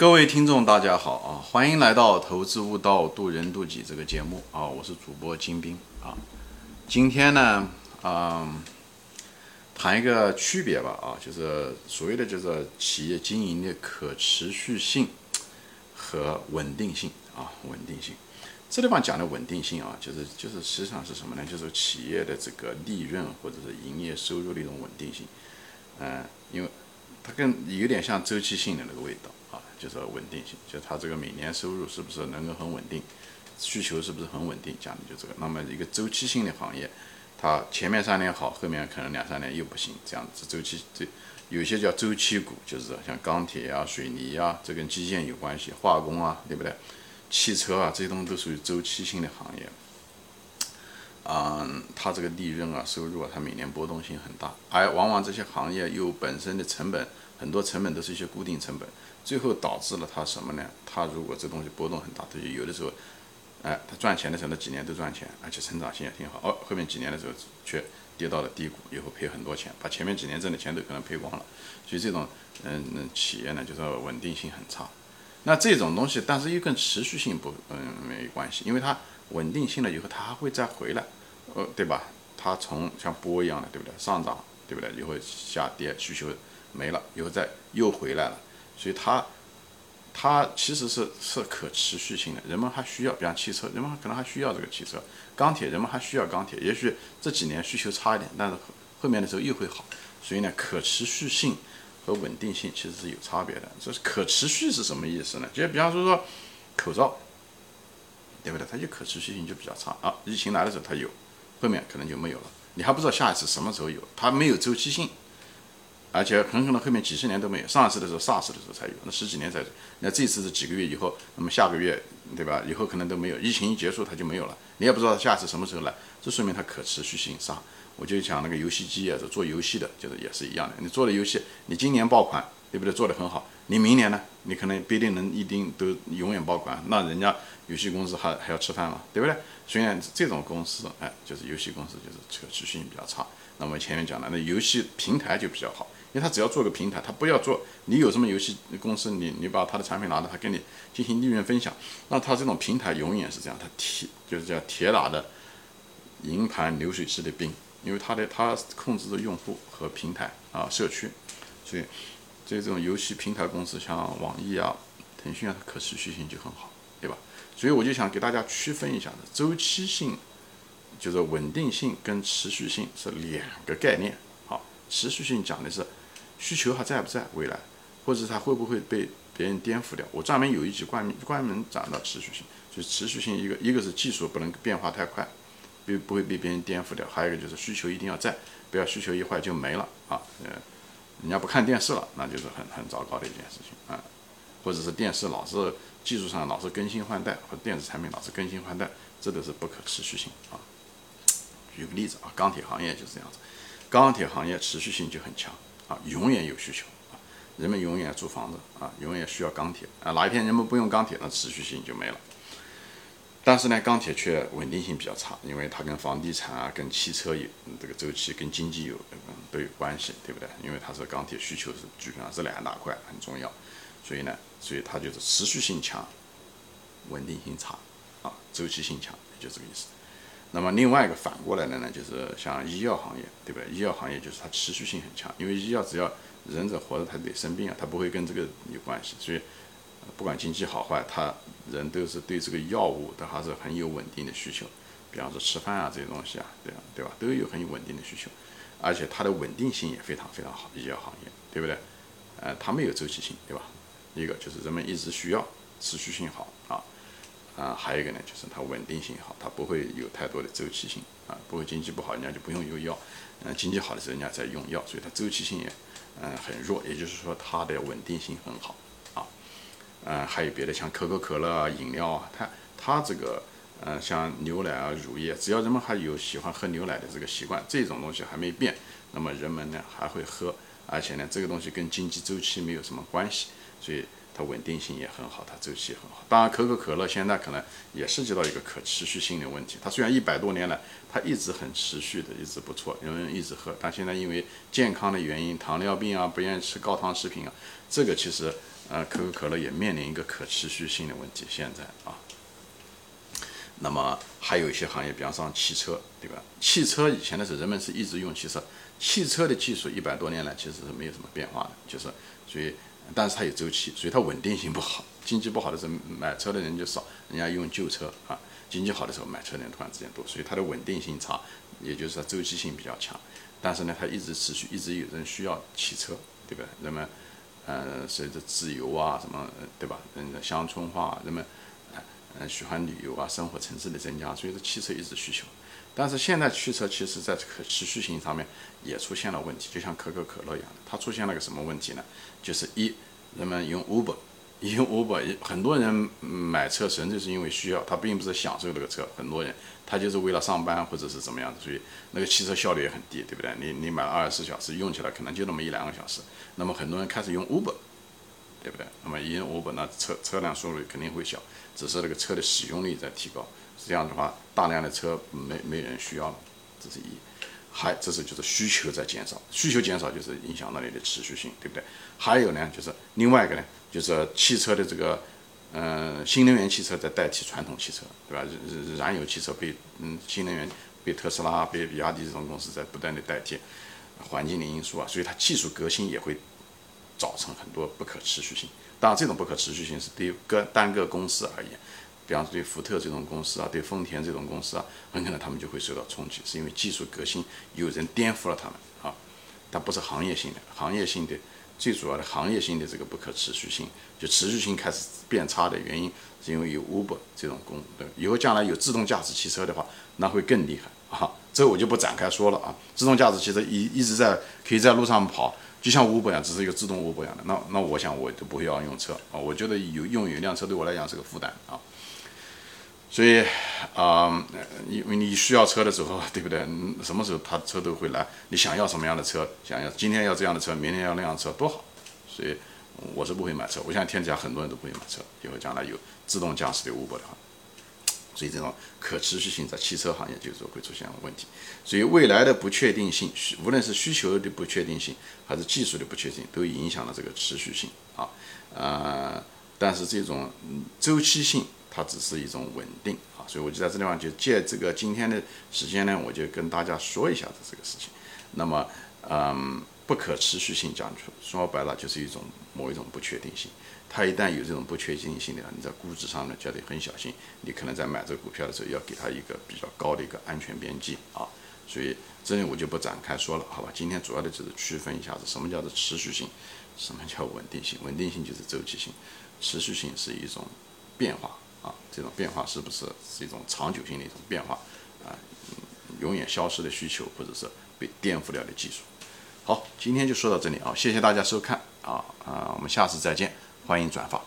各位听众，大家好啊！欢迎来到《投资悟道，渡人渡己》这个节目啊！我是主播金兵啊。今天呢，嗯，谈一个区别吧啊，就是所谓的就是企业经营的可持续性和稳定性啊，稳定性。这地方讲的稳定性啊，就是就是实际上是什么呢？就是企业的这个利润或者是营业收入的一种稳定性。嗯，因为它跟有点像周期性的那个味道啊。就是稳定性，就它这个每年收入是不是能够很稳定，需求是不是很稳定，讲的就这个。那么一个周期性的行业，它前面三年好，后面可能两三年又不行，这样子周期这有些叫周期股，就是像钢铁啊、水泥啊，这跟基建有关系，化工啊，对不对？汽车啊，这些东西都属于周期性的行业。嗯，它这个利润啊、收入啊，它每年波动性很大，而往往这些行业又本身的成本很多，成本都是一些固定成本。最后导致了它什么呢？它如果这东西波动很大，它就有的时候，哎，它赚钱的时候那几年都赚钱，而且成长性也挺好。哦，后面几年的时候却跌到了低谷，以后赔很多钱，把前面几年挣的钱都可能赔光了。所以这种嗯企业呢，就是稳定性很差。那这种东西，但是又跟持续性不嗯没关系，因为它稳定性了以后，它还会再回来，呃，对吧？它从像波一样的，对不对？上涨，对不对？以后下跌，需求没了，以后再又回来了。所以它，它其实是是可持续性的，人们还需要，比方汽车，人们可能还需要这个汽车，钢铁，人们还需要钢铁。也许这几年需求差一点，但是后面的时候又会好。所以呢，可持续性和稳定性其实是有差别的。这是可持续是什么意思呢？就比方说说口罩，对不对？它就可持续性就比较差啊。疫情来的时候它有，后面可能就没有了。你还不知道下一次什么时候有，它没有周期性。而且很可能后面几十年都没有，上一次的时候 SARS 的时候才有，那十几年才有。那这次是几个月以后，那么下个月，对吧？以后可能都没有，疫情一结束它就没有了，你也不知道下次什么时候来，这说明它可持续性差。我就讲那个游戏机啊，做游戏的，就是也是一样的。你做的游戏，你今年爆款，对不对？做的很好，你明年呢，你可能不一定能一定都永远爆款，那人家游戏公司还还要吃饭嘛，对不对？所以，这种公司，哎，就是游戏公司就是可持续性比较差。那么前面讲的那游戏平台就比较好。因为他只要做个平台，他不要做。你有什么游戏公司，你你把他的产品拿到，他跟你进行利润分享。那他这种平台永远是这样，他铁就是叫铁打的营盘流水式的兵，因为他的他控制着用户和平台啊社区，所以这种游戏平台公司像网易啊、腾讯啊，它可持续性就很好，对吧？所以我就想给大家区分一下的，周期性就是稳定性跟持续性是两个概念。好，持续性讲的是。需求还在不在未来，或者它会不会被别人颠覆掉？我专门有一集关关门讲到持续性，就是持续性一个一个是技术不能变化太快，不不会被别人颠覆掉，还有一个就是需求一定要在，不要需求一坏就没了啊，呃，人家不看电视了，那就是很很糟糕的一件事情啊，或者是电视老是技术上老是更新换代，或者电子产品老是更新换代，这都是不可持续性啊。举个例子啊，钢铁行业就是这样子，钢铁行业持续性就很强。啊，永远有需求啊，人们永远租房子啊，永远需要钢铁啊。哪一天人们不用钢铁，那持续性就没了。但是呢，钢铁却稳定性比较差，因为它跟房地产啊、跟汽车有这个周期、跟经济有都有关系，对不对？因为它是钢铁需求是基本上是两大块很重要，所以呢，所以它就是持续性强，稳定性差啊，周期性强，就这个意思。那么另外一个反过来的呢，就是像医药行业，对不对？医药行业就是它持续性很强，因为医药只要人者活着，他得生病啊，他不会跟这个有关系。所以不管经济好坏，他人都是对这个药物都还是很有稳定的需求。比方说吃饭啊这些东西啊，对吧？对吧？都有很有稳定的需求，而且它的稳定性也非常非常好。医药行业，对不对？呃，它没有周期性，对吧？一个就是人们一直需要，持续性好啊。啊，还有一个呢，就是它稳定性好，它不会有太多的周期性啊，不会经济不好人家就不用用药，嗯，经济好的时候人家在用药，所以它周期性也嗯很弱，也就是说它的稳定性很好啊，嗯，还有别的像可口可乐啊、饮料啊，它它这个嗯像牛奶啊、乳业，只要人们还有喜欢喝牛奶的这个习惯，这种东西还没变，那么人们呢还会喝，而且呢这个东西跟经济周期没有什么关系，所以。稳定性也很好，它周期也很好。当然，可口可乐现在可能也涉及到一个可持续性的问题。它虽然一百多年来，它一直很持续的，一直不错，人们一直喝。但现在因为健康的原因，糖尿病啊，不愿意吃高糖食品啊，这个其实，呃，可口可乐也面临一个可持续性的问题。现在啊，那么还有一些行业，比方说汽车，对吧？汽车以前的时候，人们是一直用汽车，汽车的技术一百多年来其实是没有什么变化的，就是所以，但是它有周期，所以它稳定性不好。经济不好的时候，买车的人就少，人家用旧车啊。经济好的时候，买车的人突然之间多，所以它的稳定性差，也就是说周期性比较强。但是呢，它一直持续，一直有人需要汽车，对吧？人们，呃，随着自由啊，什么，对吧？人的乡村化，人们，呃，喜欢旅游啊，生活层次的增加，所以说汽车一直需求。但是现在汽车其实在可持续性上面也出现了问题，就像可口可乐一样的，它出现了个什么问题呢？就是一，人们用 Uber。用 Uber，很多人买车纯粹是因为需要，他并不是享受这个车。很多人他就是为了上班或者是怎么样子，所以那个汽车效率也很低，对不对？你你买了二十四小时，用起来可能就那么一两个小时。那么很多人开始用 Uber，对不对？那么一用 Uber，那车车辆速率肯定会小，只是那个车的使用率在提高。这样的话，大量的车没没人需要了，这是一。还这是就是需求在减少，需求减少就是影响到你的持续性，对不对？还有呢，就是另外一个呢，就是汽车的这个，嗯，新能源汽车在代替传统汽车，对吧？燃燃油汽车被嗯，新能源被特斯拉、被比亚迪这种公司在不断的代替，环境的因素啊，所以它技术革新也会造成很多不可持续性。当然，这种不可持续性是对于个单个公司而言。比方说对福特这种公司啊，对丰田这种公司啊，很可能他们就会受到冲击，是因为技术革新有人颠覆了他们啊，但不是行业性的，行业性的最主要的行业性的这个不可持续性，就持续性开始变差的原因，是因为有 Uber 这种公，对，以后将来有自动驾驶汽车的话，那会更厉害啊，这我就不展开说了啊，自动驾驶汽车一一直在可以在路上跑，就像 Uber 一样，只是一个自动 Uber 一样的，那那我想我都不会要用车啊，我觉得有用有一辆车对我来讲是个负担啊。所以，啊，因为你需要车的时候，对不对？什么时候他车都会来。你想要什么样的车？想要今天要这样的车，明天要那样车，多好。所以，我是不会买车。我相信天底下很多人都不会买车。以后将来有自动驾驶的 Uber 的话，所以这种可持续性在汽车行业就是说会出现问题。所以未来的不确定性，无论是需求的不确定性，还是技术的不确定性，都影响了这个持续性啊。呃，但是这种周期性。它只是一种稳定啊，所以我就在这地方就借这个今天的时间呢，我就跟大家说一下子这个事情。那么，嗯，不可持续性讲出说白了就是一种某一种不确定性。它一旦有这种不确定性的话，你在估值上呢就得很小心。你可能在买这个股票的时候要给它一个比较高的一个安全边际啊。所以这里我就不展开说了，好吧？今天主要的就是区分一下子什么叫做持续性，什么叫稳定性。稳定性就是周期性，持续性是一种变化。啊，这种变化是不是是一种长久性的一种变化？啊，永远消失的需求，或者是被颠覆掉的技术。好，今天就说到这里啊，谢谢大家收看啊啊，我们下次再见，欢迎转发。